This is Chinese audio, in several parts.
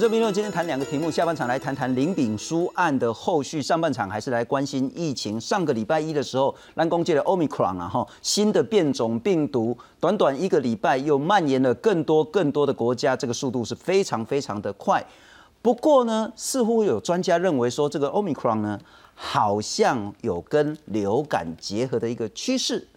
我这评论今天谈两个题目，下半场来谈谈林炳书案的后续，上半场还是来关心疫情。上个礼拜一的时候，蓝公界的 Omicron 啊，哈，新的变种病毒，短短一个礼拜又蔓延了更多更多的国家，这个速度是非常非常的快。不过呢，似乎有专家认为说，这个 Omicron 呢，好像有跟流感结合的一个趋势。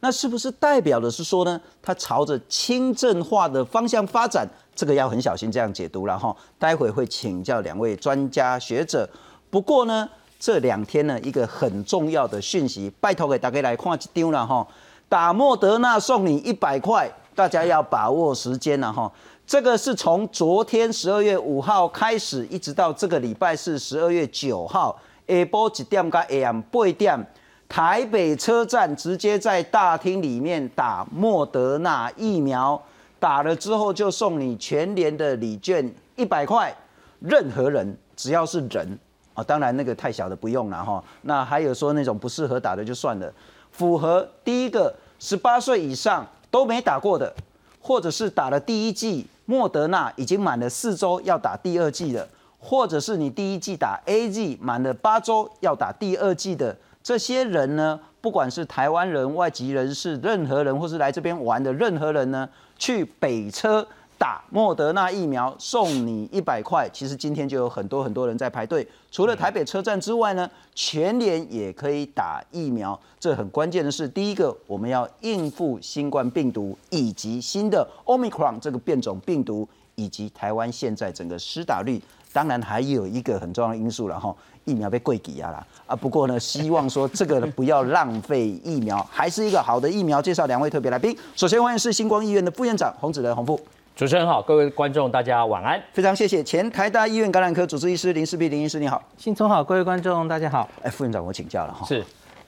那是不是代表的是说呢，它朝着轻症化的方向发展？这个要很小心这样解读了哈。待会会请教两位专家学者。不过呢，这两天呢，一个很重要的讯息，拜托给大家来看一丢了哈。打莫德纳送你一百块，大家要把握时间了哈。这个是从昨天十二月五号开始，一直到这个礼拜是十二月九号下晡一点加 AM 八点。台北车站直接在大厅里面打莫德纳疫苗，打了之后就送你全年的礼券一百块，任何人只要是人啊，当然那个太小的不用了哈。那还有说那种不适合打的就算了，符合第一个十八岁以上都没打过的，或者是打了第一剂莫德纳已经满了四周要打第二剂的，或者是你第一剂打 A G 满了八周要打第二剂的。这些人呢，不管是台湾人、外籍人士，任何人，或是来这边玩的任何人呢，去北车打莫德纳疫苗，送你一百块。其实今天就有很多很多人在排队。除了台北车站之外呢，全联也可以打疫苗。这很关键的是，第一个，我们要应付新冠病毒以及新的 Omicron 这个变种病毒，以及台湾现在整个施打率。当然还有一个很重要的因素了哈。疫苗被贵抵押啦啊！不过呢，希望说这个不要浪费疫苗，还是一个好的疫苗。介绍两位特别来宾，首先欢迎是星光医院的副院长洪子仁洪副。主持人好，各位观众大家晚安，非常谢谢前台大医院感染科主治医师林世碧林医师你好，新聪好，各位观众大家好。哎，副院长我请教了哈，是，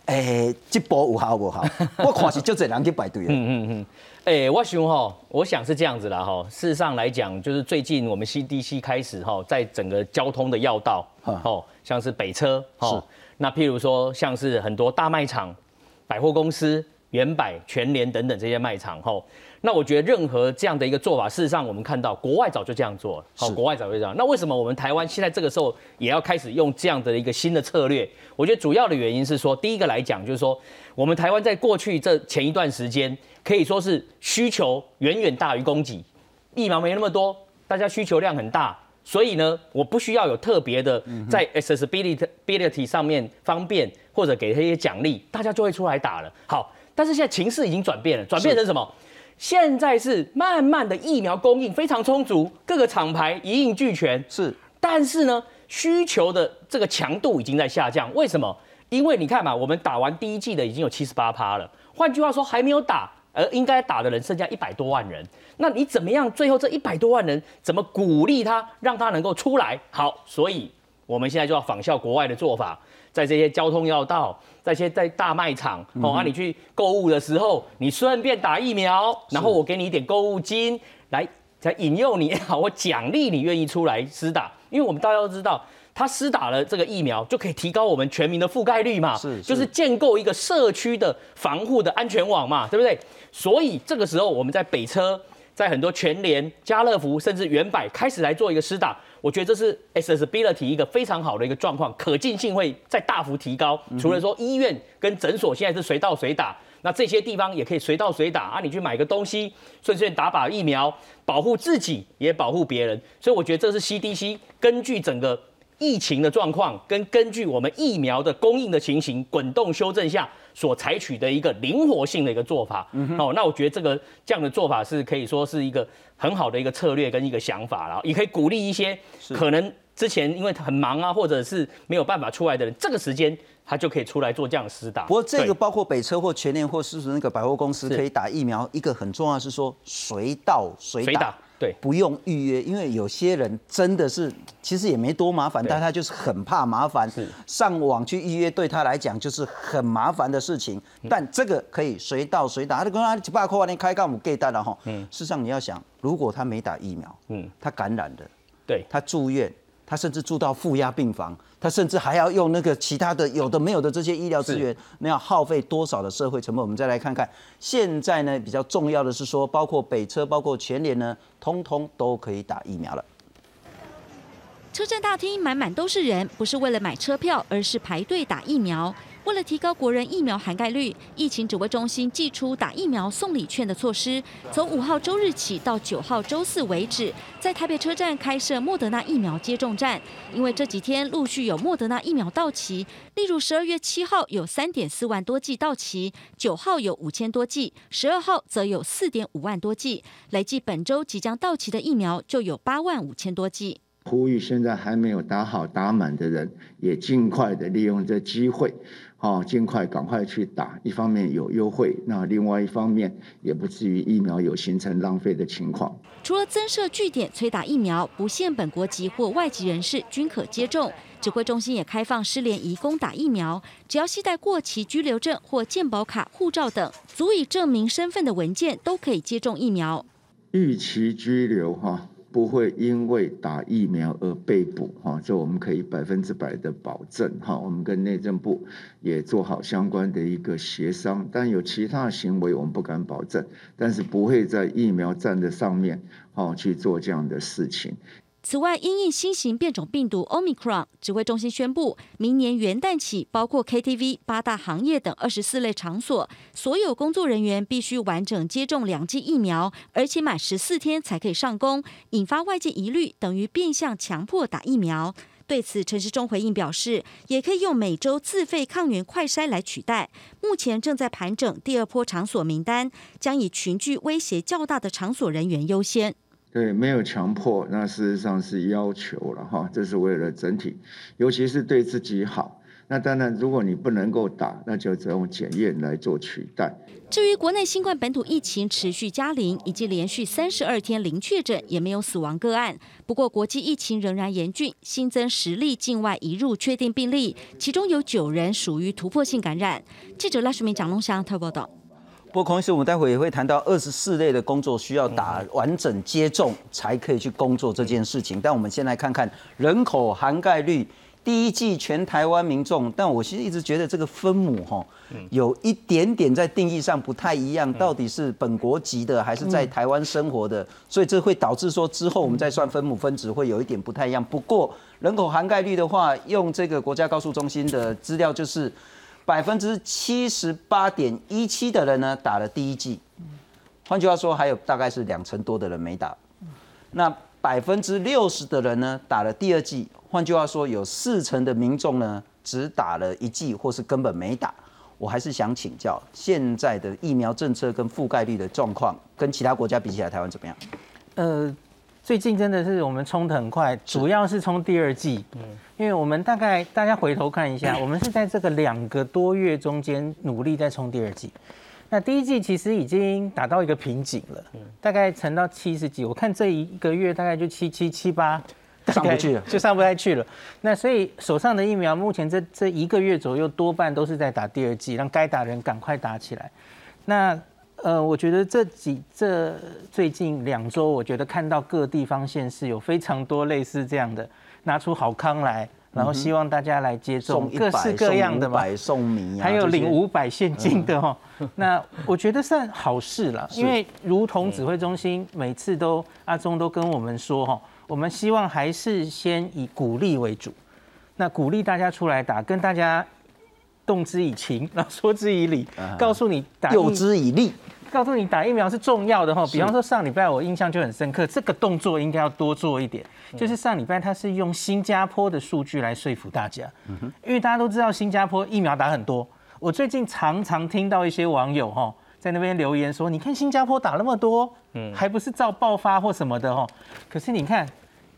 哎，这波有效无效？我看是就这人去排队了。嗯嗯嗯。哎，我想哈，我想是这样子啦哈。事实上来讲，就是最近我们 CDC 开始哈，在整个交通的要道，哦，像是北车，哦，那譬如说像是很多大卖场、百货公司、原百、全联等等这些卖场，吼。那我觉得任何这样的一个做法，事实上我们看到国外早就这样做，好，国外早就这样。那为什么我们台湾现在这个时候也要开始用这样的一个新的策略？我觉得主要的原因是说，第一个来讲就是说，我们台湾在过去这前一段时间可以说是需求远远大于供给，疫苗没那么多，大家需求量很大，所以呢，我不需要有特别的在 accessibility 上面方便或者给他一些奖励，大家就会出来打了。好，但是现在情势已经转变了，转变成什么？现在是慢慢的疫苗供应非常充足，各个厂牌一应俱全。是，但是呢，需求的这个强度已经在下降。为什么？因为你看嘛，我们打完第一季的已经有七十八趴了。换句话说，还没有打而应该打的人剩下一百多万人。那你怎么样？最后这一百多万人怎么鼓励他，让他能够出来？好，所以我们现在就要仿效国外的做法。在这些交通要道，在些在大卖场，哦，啊，你去购物的时候，你顺便打疫苗，然后我给你一点购物金，来才引诱你，好，我奖励你愿意出来施打，因为我们大家都知道，他施打了这个疫苗，就可以提高我们全民的覆盖率嘛，是，就是建构一个社区的防护的安全网嘛，对不对？所以这个时候我们在北车，在很多全联、家乐福，甚至原百开始来做一个施打。我觉得这是 accessibility 一个非常好的一个状况，可进性会再大幅提高。除了说医院跟诊所现在是随到随打，那这些地方也可以随到随打啊，你去买个东西，顺便打把疫苗，保护自己也保护别人。所以我觉得这是 CDC 根据整个疫情的状况，跟根据我们疫苗的供应的情形滚动修正下。所采取的一个灵活性的一个做法，哦，那我觉得这个这样的做法是可以说是一个很好的一个策略跟一个想法了，也可以鼓励一些可能之前因为很忙啊，或者是没有办法出来的人，这个时间他就可以出来做这样的施打。不过这个包括北车或全联或是那个百货公司可以打疫苗，一个很重要是说随到随打。对，不用预约，因为有些人真的是其实也没多麻烦，但他就是很怕麻烦，上网去预约对他来讲就是很麻烦的事情。但这个可以随到随打，他就跟他几百块钱开杠五给单了哈。嗯，事实上你要想，如果他没打疫苗，嗯，他感染的，对，他住院。他甚至住到负压病房，他甚至还要用那个其他的有的没有的这些医疗资源，那要耗费多少的社会成本？我们再来看看，现在呢比较重要的是说，包括北车、包括全联呢，通通都可以打疫苗了。车站大厅满满都是人，不是为了买车票，而是排队打疫苗。为了提高国人疫苗涵盖率，疫情指挥中心寄出打疫苗送礼券的措施。从五号周日起到九号周四为止，在台北车站开设莫德纳疫苗接种站。因为这几天陆续有莫德纳疫苗到期，例如十二月七号有三点四万多剂到期，九号有五千多剂，十二号则有四点五万多剂，累计本周即将到期的疫苗就有八万五千多剂。呼吁现在还没有打好打满的人，也尽快的利用这机会。哦，尽快赶快去打，一方面有优惠，那另外一方面也不至于疫苗有形成浪费的情况。除了增设据点催打疫苗，不限本国籍或外籍人士均可接种。指挥中心也开放失联移工打疫苗，只要携带过期居留证或健保卡、护照等足以证明身份的文件，都可以接种疫苗。逾期居留，哈。不会因为打疫苗而被捕，哈，这我们可以百分之百的保证，哈，我们跟内政部也做好相关的一个协商，但有其他行为我们不敢保证，但是不会在疫苗站的上面，哈，去做这样的事情。此外，因应新型变种病毒 Omicron，指挥中心宣布，明年元旦起，包括 KTV、八大行业等二十四类场所，所有工作人员必须完整接种两剂疫苗，而且满十四天才可以上工，引发外界疑虑，等于变相强迫打疫苗。对此，陈时中回应表示，也可以用每周自费抗原快筛来取代。目前正在盘整第二波场所名单，将以群聚威胁较大的场所人员优先。对，没有强迫，那事实上是要求了哈，这是为了整体，尤其是对自己好。那当然，如果你不能够打，那就只用检验来做取代。至于国内新冠本土疫情持续加零，以及连续三十二天零确诊，也没有死亡个案。不过，国际疫情仍然严峻，新增十例境外移入确定病例，其中有九人属于突破性感染。记者赖淑明、蒋龙祥特报道。不过，孔医师，我们待会也会谈到二十四类的工作需要打完整接种才可以去工作这件事情。但我们先来看看人口涵盖率，第一季全台湾民众。但我其实一直觉得这个分母哈，有一点点在定义上不太一样，到底是本国籍的还是在台湾生活的？所以这会导致说之后我们再算分母分值会有一点不太一样。不过人口涵盖率的话，用这个国家高速中心的资料就是。百分之七十八点一七的人呢打了第一剂，换句话说，还有大概是两成多的人没打。那百分之六十的人呢打了第二剂，换句话说，有四成的民众呢只打了一剂，或是根本没打。我还是想请教，现在的疫苗政策跟覆盖率的状况，跟其他国家比起来，台湾怎么样？呃。最近真的是我们冲的很快，主要是冲第二季，嗯，因为我们大概大家回头看一下，我们是在这个两个多月中间努力在冲第二季，那第一季其实已经达到一个瓶颈了，嗯，大概沉到七十几，我看这一个月大概就七七七八，上不去了，就上不太去了。那所以手上的疫苗目前这这一个月左右多半都是在打第二季，让该打人赶快打起来。那呃，我觉得这几这最近两周，我觉得看到各地方县市有非常多类似这样的，拿出好康来，然后希望大家来接种，各式各样的嘛，送米，还有领五百现金的哦。那我觉得算好事了，因为如同指挥中心每次都阿中都跟我们说哈，我们希望还是先以鼓励为主，那鼓励大家出来打，跟大家动之以情，然后说之以理，告诉你打，诱之以利。告诉你打疫苗是重要的哈，比方说上礼拜我印象就很深刻，这个动作应该要多做一点。就是上礼拜他是用新加坡的数据来说服大家，因为大家都知道新加坡疫苗打很多。我最近常常听到一些网友哈在那边留言说，你看新加坡打那么多，嗯，还不是照爆发或什么的哈。可是你看，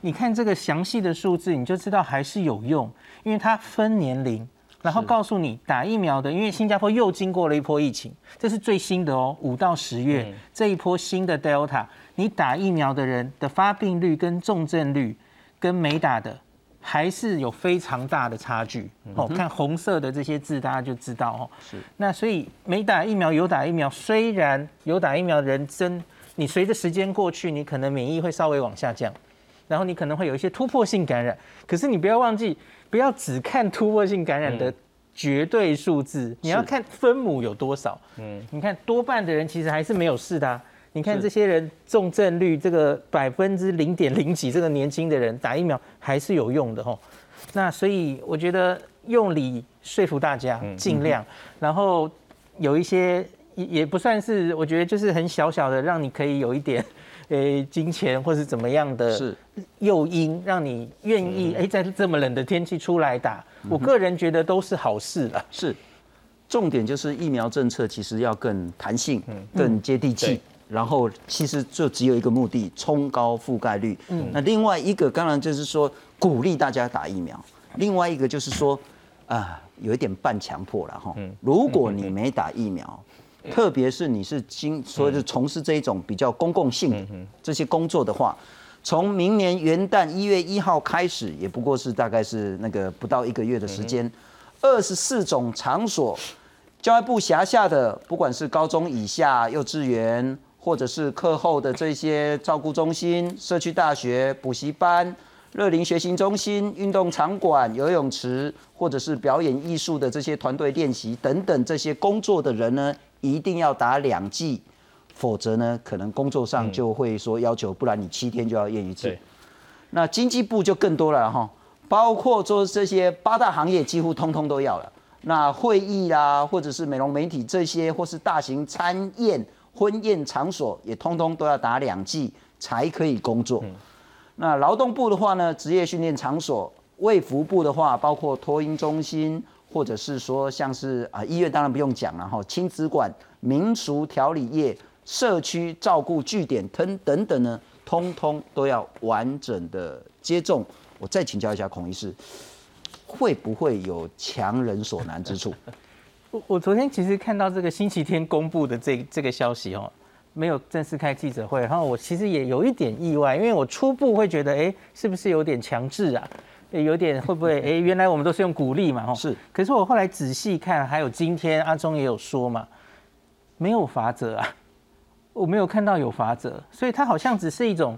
你看这个详细的数字，你就知道还是有用，因为它分年龄。然后告诉你打疫苗的，因为新加坡又经过了一波疫情，这是最新的哦，五到十月这一波新的 Delta，你打疫苗的人的发病率跟重症率跟没打的还是有非常大的差距哦。看红色的这些字，大家就知道哦。是。那所以没打疫苗有打疫苗，虽然有打疫苗的人真，你随着时间过去，你可能免疫会稍微往下降，然后你可能会有一些突破性感染，可是你不要忘记。不要只看突破性感染的绝对数字，你要看分母有多少。嗯，你看多半的人其实还是没有事的，你看这些人重症率这个百分之零点零几，这个年轻的人打疫苗还是有用的吼。那所以我觉得用理说服大家，尽量，然后有一些也也不算是，我觉得就是很小小的，让你可以有一点。诶，金钱或是怎么样的诱因，让你愿意诶，在这么冷的天气出来打，我个人觉得都是好事了。是，重点就是疫苗政策其实要更弹性、更接地气，然后其实就只有一个目的，冲高覆盖率。嗯，那另外一个当然就是说鼓励大家打疫苗，另外一个就是说啊，有一点半强迫了哈。如果你没打疫苗。特别是你是经所以是从事这一种比较公共性这些工作的话，从明年元旦一月一号开始，也不过是大概是那个不到一个月的时间，二十四种场所，教育部辖下的，不管是高中以下幼稚园，或者是课后的这些照顾中心、社区大学、补习班、乐龄学习中心、运动场馆、游泳池，或者是表演艺术的这些团队练习等等这些工作的人呢？一定要打两剂，否则呢，可能工作上就会说要求，不然你七天就要验一次。那经济部就更多了哈，包括做这些八大行业几乎通通都要了。那会议啦，或者是美容媒体这些，或是大型餐宴、婚宴场所，也通通都要打两剂才可以工作。那劳动部的话呢，职业训练场所；卫福部的话，包括托婴中心。或者是说，像是啊医院当然不用讲了哈，亲子馆、民俗调理业、社区照顾据点等等等呢，通通都要完整的接种。我再请教一下孔医师，会不会有强人所难之处？我我昨天其实看到这个星期天公布的这这个消息哦，没有正式开记者会，然后我其实也有一点意外，因为我初步会觉得，哎，是不是有点强制啊？有点会不会？哎，原来我们都是用鼓励嘛，吼。是。可是我后来仔细看，还有今天阿忠也有说嘛，没有法则啊，我没有看到有法则，所以他好像只是一种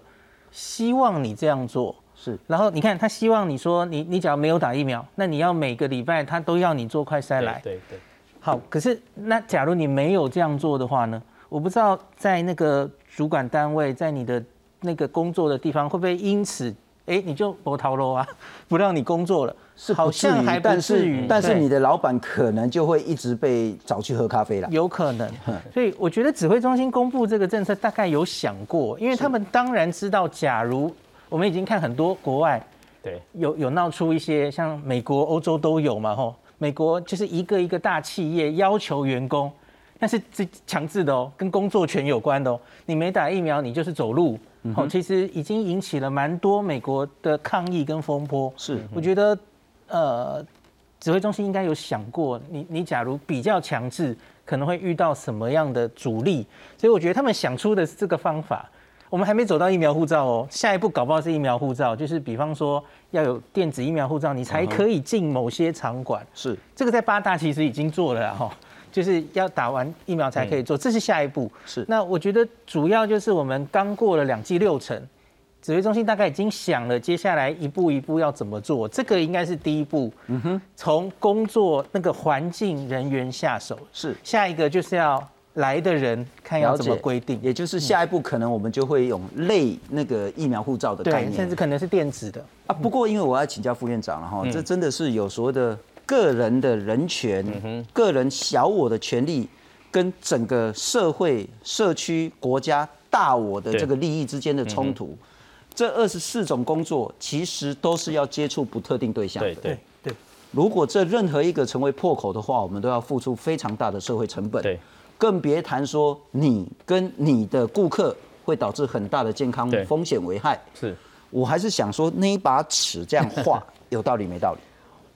希望你这样做。是。然后你看，他希望你说，你你只要没有打疫苗，那你要每个礼拜他都要你做快筛来。对对。好，可是那假如你没有这样做的话呢？我不知道在那个主管单位，在你的那个工作的地方，会不会因此？哎，你就不逃喽啊，不让你工作了，是好像还不至于，但是你的老板可能就会一直被找去喝咖啡了，有可能。所以我觉得指挥中心公布这个政策，大概有想过，因为他们当然知道，假如我们已经看很多国外，对，有有闹出一些像美国、欧洲都有嘛，吼，美国就是一个一个大企业要求员工，但是这强制的哦，跟工作权有关的哦，你没打疫苗，你就是走路。哦，其实已经引起了蛮多美国的抗议跟风波。是，我觉得，呃，指挥中心应该有想过，你你假如比较强制，可能会遇到什么样的阻力？所以我觉得他们想出的是这个方法。我们还没走到疫苗护照哦，下一步搞不好是疫苗护照，就是比方说要有电子疫苗护照，你才可以进某些场馆。是，这个在八大其实已经做了哈。就是要打完疫苗才可以做，这是下一步。是，那我觉得主要就是我们刚过了两剂六成，指挥中心大概已经想了接下来一步一步要怎么做，这个应该是第一步。嗯哼，从工作那个环境人员下手。是，下一个就是要来的人看要怎么规定，也就是下一步可能我们就会用类那个疫苗护照的概念，甚至可能是电子的啊。不过因为我要请教副院长了哈，这真的是有所谓的。个人的人权、个人小我的权利，跟整个社会、社区、国家大我的这个利益之间的冲突，这二十四种工作其实都是要接触不特定对象的。对对对。如果这任何一个成为破口的话，我们都要付出非常大的社会成本。对。更别谈说你跟你的顾客会导致很大的健康风险危害。是。我还是想说，那一把尺这样画 有道理没道理？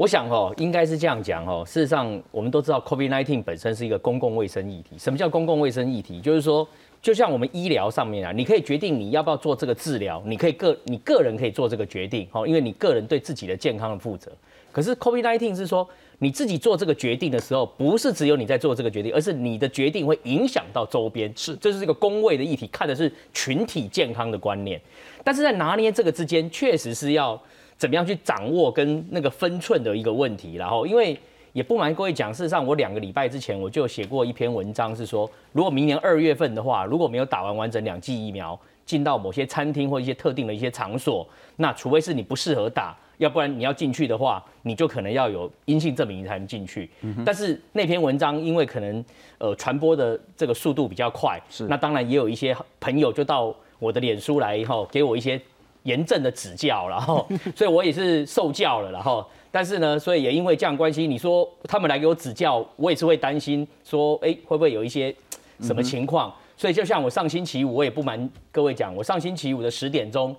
我想哦，应该是这样讲哦。事实上，我们都知道，COVID-19 本身是一个公共卫生议题。什么叫公共卫生议题？就是说，就像我们医疗上面啊，你可以决定你要不要做这个治疗，你可以个你个人可以做这个决定，哦，因为你个人对自己的健康的负责。可是 COVID-19 是说，你自己做这个决定的时候，不是只有你在做这个决定，而是你的决定会影响到周边。是，这是一个公卫的议题，看的是群体健康的观念。但是在拿捏这个之间，确实是要。怎么样去掌握跟那个分寸的一个问题，然后因为也不瞒各位讲，事实上我两个礼拜之前我就写过一篇文章，是说如果明年二月份的话，如果没有打完完整两剂疫苗，进到某些餐厅或一些特定的一些场所，那除非是你不适合打，要不然你要进去的话，你就可能要有阴性证明才能进去。但是那篇文章因为可能呃传播的这个速度比较快，是。那当然也有一些朋友就到我的脸书来以后给我一些严正的指教，然后 所以我也是受教了，然后。但是呢，所以也因为这样关系，你说他们来给我指教，我也是会担心说，哎，会不会有一些什么情况？所以就像我上星期五，我也不瞒各位讲，我上星期五的十点钟，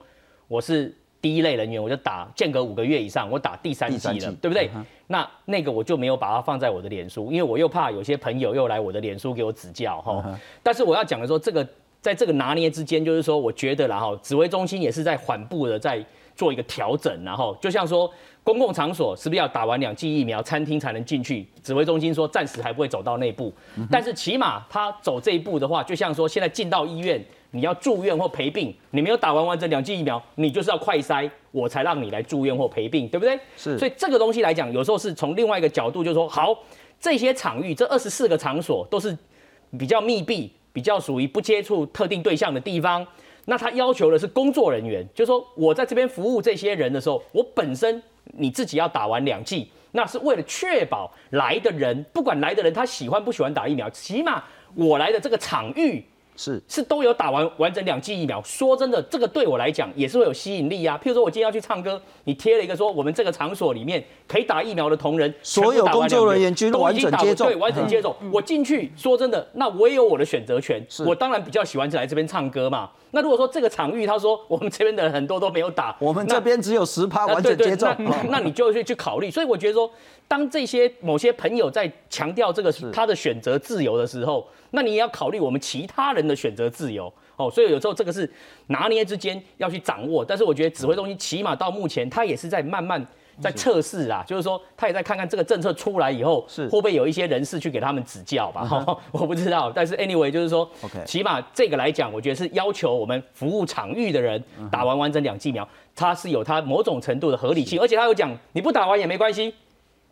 我是第一类人员，我就打间隔五个月以上，我打第三剂了，对不对？那那个我就没有把它放在我的脸书，因为我又怕有些朋友又来我的脸书给我指教哈。但是我要讲的说，这个在这个拿捏之间，就是说，我觉得然后指挥中心也是在缓步的在做一个调整，然后就像说。公共场所是不是要打完两剂疫苗，餐厅才能进去？指挥中心说暂时还不会走到那步，但是起码他走这一步的话，就像说现在进到医院，你要住院或陪病，你没有打完完整两剂疫苗，你就是要快筛，我才让你来住院或陪病，对不对？是。所以这个东西来讲，有时候是从另外一个角度，就是说，好，这些场域，这二十四个场所都是比较密闭、比较属于不接触特定对象的地方。那他要求的是工作人员，就是说我在这边服务这些人的时候，我本身。你自己要打完两剂，那是为了确保来的人，不管来的人他喜欢不喜欢打疫苗，起码我来的这个场域。是是都有打完完整两剂疫苗，说真的，这个对我来讲也是会有吸引力啊。譬如说我今天要去唱歌，你贴了一个说我们这个场所里面可以打疫苗的同仁，所有工作人员均完整接种，对，完整接种。我进去，说真的，那我也有我的选择权。我当然比较喜欢来这边唱歌嘛。那如果说这个场域他说我们这边的人很多都没有打，我们这边只有十趴完整接种，那你就去去考虑。所以我觉得说，当这些某些朋友在强调这个他的选择自由的时候。那你也要考虑我们其他人的选择自由哦，所以有时候这个是拿捏之间要去掌握。但是我觉得指挥中心起码到目前，他也是在慢慢在测试啊，就是说他也在看看这个政策出来以后，是会不会有一些人士去给他们指教吧？我不知道。但是 anyway 就是说，OK，起码这个来讲，我觉得是要求我们服务场域的人打完完整两剂苗，它是有它某种程度的合理性，而且他有讲你不打完也没关系。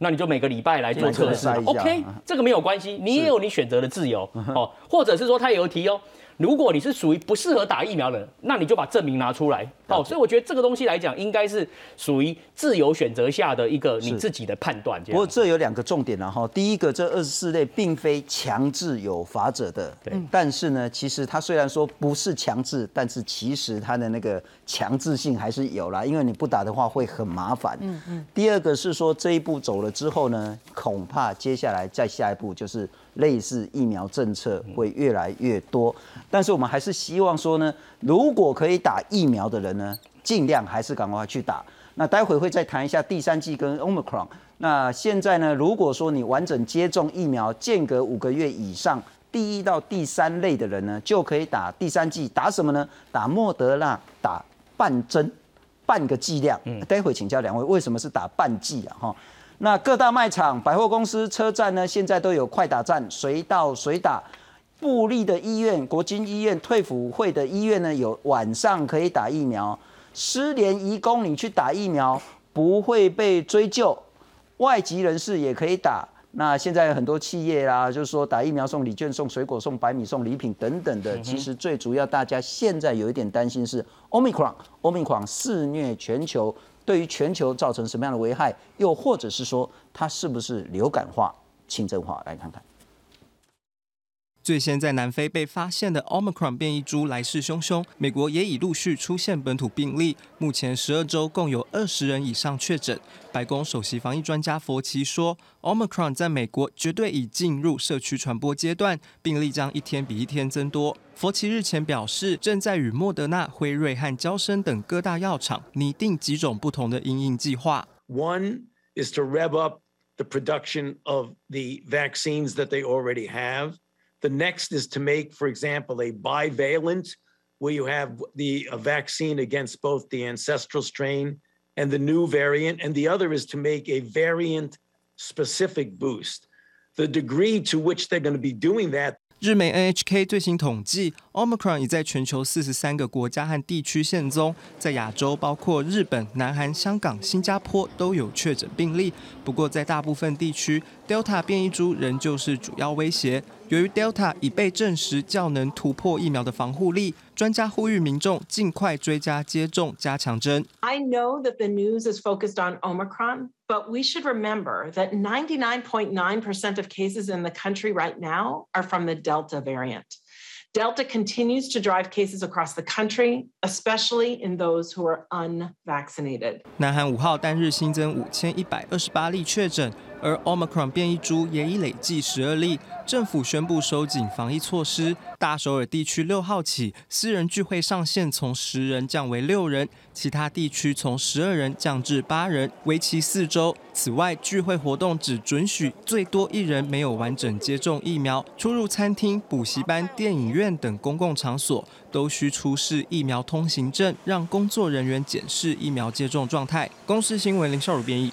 那你就每个礼拜来做测试，OK，这个没有关系，你也有你选择的自由哦，或者是说他有提哦。如果你是属于不适合打疫苗的，那你就把证明拿出来哦。所以我觉得这个东西来讲，应该是属于自由选择下的一个你自己的判断。不过这有两个重点了哈。第一个，这二十四类并非强制有法者的，对。但是呢，其实它虽然说不是强制，但是其实它的那个强制性还是有啦，因为你不打的话会很麻烦。嗯嗯。第二个是说这一步走了之后呢，恐怕接下来再下一步就是。类似疫苗政策会越来越多，但是我们还是希望说呢，如果可以打疫苗的人呢，尽量还是赶快去打。那待会会再谈一下第三季跟 Omicron。那现在呢，如果说你完整接种疫苗，间隔五个月以上，第一到第三类的人呢，就可以打第三剂。打什么呢？打莫德纳，打半针，半个剂量。嗯，待会请教两位，为什么是打半剂啊？哈。那各大卖场、百货公司、车站呢？现在都有快打站，随到随打。布利的医院、国金医院、退辅会的医院呢，有晚上可以打疫苗。失联移工，你去打疫苗不会被追究。外籍人士也可以打。那现在很多企业啦，就是说打疫苗送礼券、送水果、送白米、送礼品等等的。其实最主要，大家现在有一点担心是 Omicron，Omicron 肆虐全球。对于全球造成什么样的危害？又或者是说，它是不是流感化、轻症化？来看看。最先在南非被发现的 Omicron 变异株来势汹汹，美国也已陆续出现本土病例。目前十二周共有二十人以上确诊。白宫首席防疫专家佛奇说，Omicron 在美国绝对已进入社区传播阶段，病例将一天比一天增多。佛奇日前表示，正在与莫德纳、辉瑞和交生等各大药厂拟定几种不同的应应计划。One is to rev up the production of the vaccines that they already have. The next is to make, for example, a bivalent, where you have the vaccine against both the ancestral strain and the new variant. And the other is to make a variant specific boost. The degree to which they're going to be doing that 日媒 NHK 最新统计，Omicron 已在全球四十三个国家和地区现踪，在亚洲包括日本、南韩、香港、新加坡都有确诊病例。不过，在大部分地区，Delta 变异株仍旧是主要威胁。由于 Delta 已被证实较能突破疫苗的防护力，专家呼吁民众尽快追加接种加强针。I know that the news is focused on Omicron, but we should remember that 99.9% of cases in the country right now are from the Delta variant. Delta continues to drive cases across the country, especially in those who are unvaccinated. 南韩五号单日新增五千一百二十八例确诊。 而 Omicron 变异株也已累计十二例，政府宣布收紧防疫措施。大首尔地区六号起，私人聚会上限从十人降为六人，其他地区从十二人降至八人，为期四周。此外，聚会活动只准许最多一人没有完整接种疫苗。出入餐厅、补习班、电影院等公共场所都需出示疫苗通行证，让工作人员检视疫苗接种状态。公司新闻林少儒编译。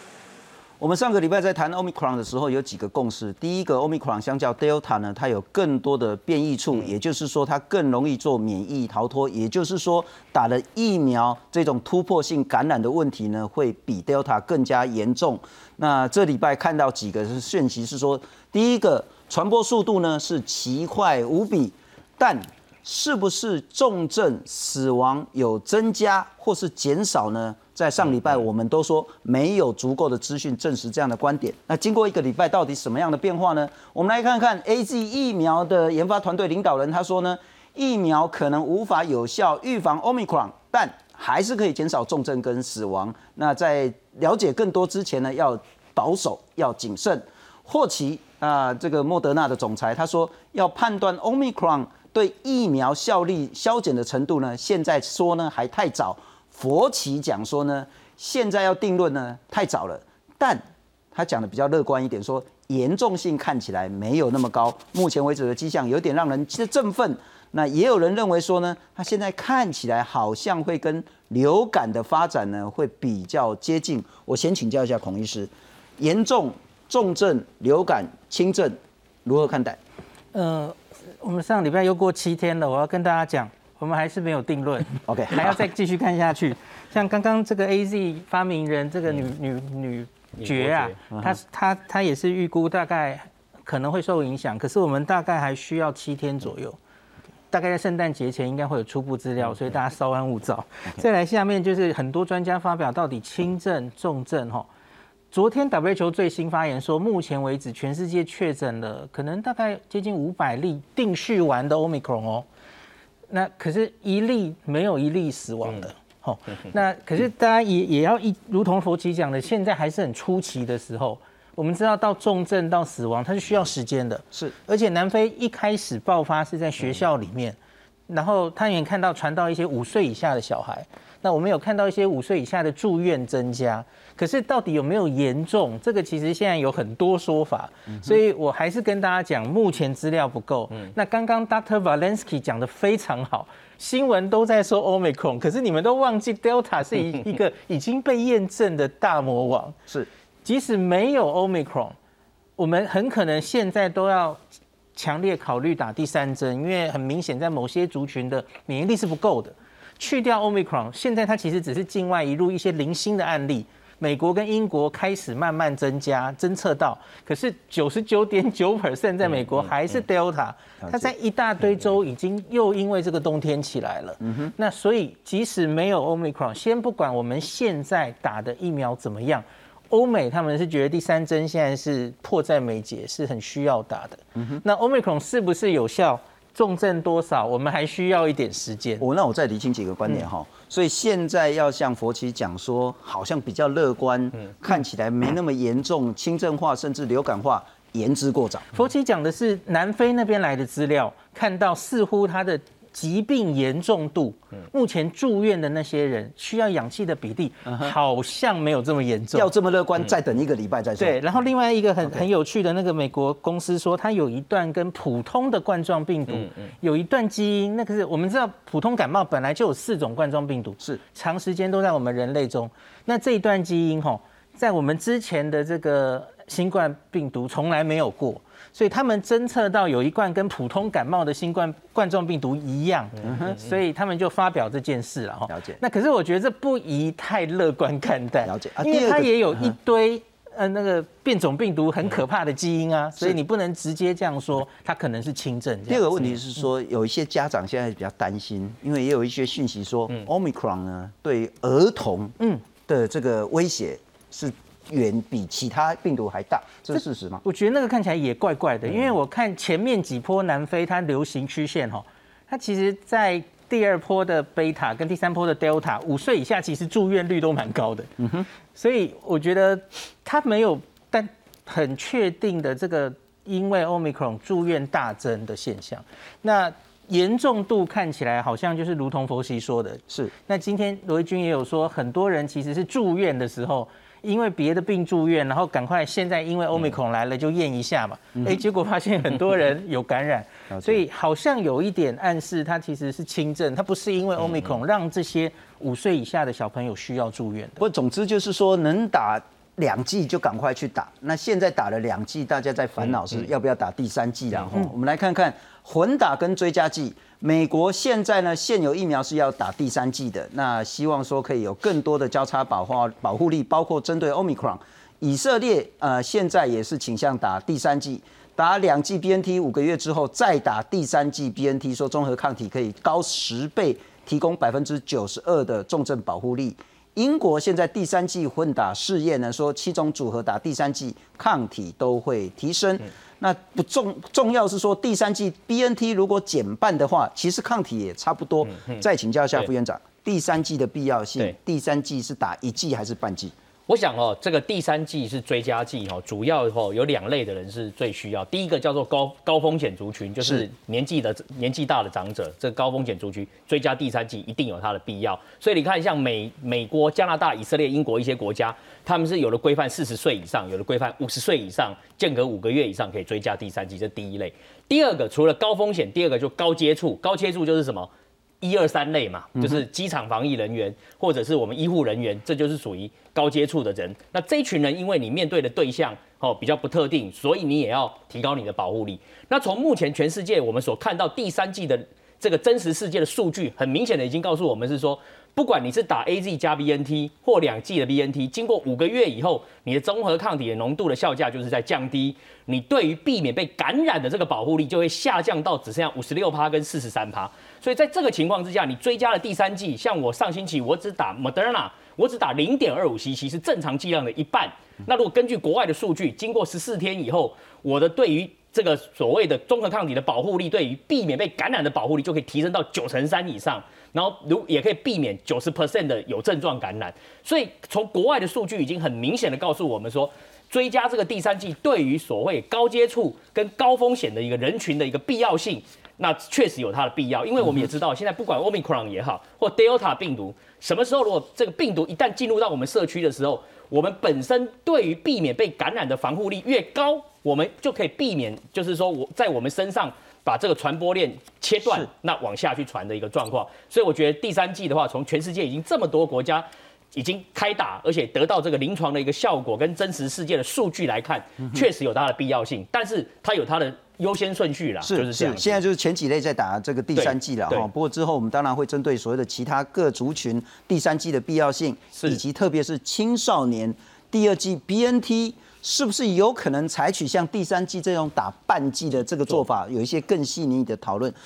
我们上个礼拜在谈 Omicron 的时候，有几个共识。第一个，Omicron 相较 Delta 呢，它有更多的变异处，也就是说它更容易做免疫逃脱，也就是说打了疫苗这种突破性感染的问题呢，会比 Delta 更加严重。那这礼拜看到几个是讯息，是说第一个传播速度呢是奇快无比，但是不是重症死亡有增加或是减少呢？在上礼拜，我们都说没有足够的资讯证实这样的观点。那经过一个礼拜，到底什么样的变化呢？我们来看看 A Z 疫苗的研发团队领导人他说呢，疫苗可能无法有效预防 Omicron，但还是可以减少重症跟死亡。那在了解更多之前呢，要保守，要谨慎。霍奇啊，这个莫德纳的总裁他说，要判断 Omicron 对疫苗效力消减的程度呢，现在说呢还太早。佛奇讲说呢，现在要定论呢太早了，但他讲的比较乐观一点，说严重性看起来没有那么高，目前为止的迹象有点让人振奋。那也有人认为说呢，他现在看起来好像会跟流感的发展呢会比较接近。我先请教一下孔医师，严重、重症、流感、轻症如何看待？呃，我们上礼拜又过七天了，我要跟大家讲。我们还是没有定论，OK，还要再继续看下去。像刚刚这个 AZ 发明人这个女女女爵啊，她她她也是预估大概可能会受影响，可是我们大概还需要七天左右，大概在圣诞节前应该会有初步资料，所以大家稍安勿躁。再来下面就是很多专家发表到底轻症重症哈。昨天 WHO 最新发言说，目前为止全世界确诊了可能大概接近五百例定序完的 Omicron 哦。那可是一例没有一例死亡的，哦，那可是大家也也要一，如同佛奇讲的，现在还是很初期的时候，我们知道到重症到死亡，它是需要时间的，是，而且南非一开始爆发是在学校里面，然后他也看到传到一些五岁以下的小孩，那我们有看到一些五岁以下的住院增加。可是到底有没有严重？这个其实现在有很多说法，所以我还是跟大家讲，目前资料不够。那刚刚 Dr. Valensky 讲的非常好，新闻都在说 Omicron，可是你们都忘记 Delta 是一 一个已经被验证的大魔王。是，即使没有 Omicron，我们很可能现在都要强烈考虑打第三针，因为很明显在某些族群的免疫力是不够的。去掉 Omicron，现在它其实只是境外一路一些零星的案例。美国跟英国开始慢慢增加，侦测到，可是九十九点九 percent 在美国还是 Delta，它在一大堆州已经又因为这个冬天起来了。嗯哼，那所以即使没有 Omicron，先不管我们现在打的疫苗怎么样，欧美他们是觉得第三针现在是迫在眉睫，是很需要打的。那 Omicron 是不是有效？重症多少？我们还需要一点时间。我那我再理清几个观点哈。所以现在要向佛奇讲说，好像比较乐观，看起来没那么严重，轻症化甚至流感化，言之过早。佛奇讲的是南非那边来的资料，看到似乎他的。疾病严重度，目前住院的那些人需要氧气的比例好像没有这么严重。要这么乐观，再等一个礼拜再说。对，然后另外一个很很有趣的那个美国公司说，它有一段跟普通的冠状病毒有一段基因，那个是我们知道普通感冒本来就有四种冠状病毒，是长时间都在我们人类中。那这一段基因吼，在我们之前的这个新冠病毒从来没有过。所以他们侦测到有一罐跟普通感冒的新冠冠状病毒一样，所以他们就发表这件事了哈。了解。那可是我觉得这不宜太乐观看待，了解。因为它也有一堆呃那个变种病毒很可怕的基因啊，所以你不能直接这样说它可能是轻症。第二个问题是说，有一些家长现在比较担心，因为也有一些讯息说，omicron 呢对儿童嗯的这个威胁是。远比其他病毒还大，这是事实吗？我觉得那个看起来也怪怪的，因为我看前面几波南非它流行曲线哈，它其实在第二波的贝塔跟第三波的 Delta，五岁以下其实住院率都蛮高的。嗯哼，所以我觉得它没有但很确定的这个因为 Omicron 住院大增的现象。那严重度看起来好像就是如同佛西说的，是。那今天罗毅军也有说，很多人其实是住院的时候。因为别的病住院，然后赶快现在因为欧米孔来了就验一下嘛，哎，结果发现很多人 有感染，所以好像有一点暗示它其实是轻症，它不是因为欧米孔让这些五岁以下的小朋友需要住院。不过总之就是说能打两剂就赶快去打，那现在打了两剂，大家在烦恼是要不要打第三剂然后我们来看看混打跟追加剂。美国现在呢，现有疫苗是要打第三剂的，那希望说可以有更多的交叉保护保护力，包括针对 Omicron。以色列呃现在也是倾向打第三剂，打两剂 BNT 五个月之后再打第三剂 BNT，说综合抗体可以高十倍，提供百分之九十二的重症保护力。英国现在第三季混打试验呢，说七种组合打第三季抗体都会提升。那不重重要是说第三季 B N T 如果减半的话，其实抗体也差不多。再请教一下副院长，第三季的必要性，第三季是打一季还是半季？我想哦，这个第三季是追加季哈，主要哦有两类的人是最需要。第一个叫做高高风险族群，就是年纪的年纪大的长者，这高风险族群追加第三季一定有它的必要。所以你看，像美美国、加拿大、以色列、英国一些国家，他们是有的规范四十岁以上，有的规范五十岁以上，间隔五个月以上可以追加第三季，这第一类。第二个除了高风险，第二个就高接触，高接触就是什么？一二三类嘛，就是机场防疫人员或者是我们医护人员，这就是属于高接触的人。那这一群人，因为你面对的对象哦比较不特定，所以你也要提高你的保护力。那从目前全世界我们所看到第三季的这个真实世界的数据，很明显的已经告诉我们是说。不管你是打 A Z 加 B N T 或两剂的 B N T，经过五个月以后，你的综合抗体的浓度的效价就是在降低，你对于避免被感染的这个保护力就会下降到只剩下五十六趴跟四十三趴。所以在这个情况之下，你追加了第三剂，像我上星期我只打 Moderna，我只打零点二五 C C 是正常剂量的一半。那如果根据国外的数据，经过十四天以后，我的对于这个所谓的综合抗体的保护力，对于避免被感染的保护力就可以提升到九成三以上。然后如也可以避免九十 percent 的有症状感染，所以从国外的数据已经很明显的告诉我们说，追加这个第三剂对于所谓高接触跟高风险的一个人群的一个必要性，那确实有它的必要，因为我们也知道现在不管 Omicron 也好，或 Delta 病毒，什么时候如果这个病毒一旦进入到我们社区的时候，我们本身对于避免被感染的防护力越高，我们就可以避免，就是说我在我们身上。把这个传播链切断，那往下去传的一个状况，所以我觉得第三季的话，从全世界已经这么多国家已经开打，而且得到这个临床的一个效果跟真实世界的数据来看，确实有它的必要性，但是它有它的优先顺序啦，是是，现在就是前几类在打这个第三季了哈，不过之后我们当然会针对所谓的其他各族群第三季的必要性，以及特别是青少年。第二季 BNT。是不是有可能采取像第三季这种打半季的这个做法？有一些更细腻的讨论。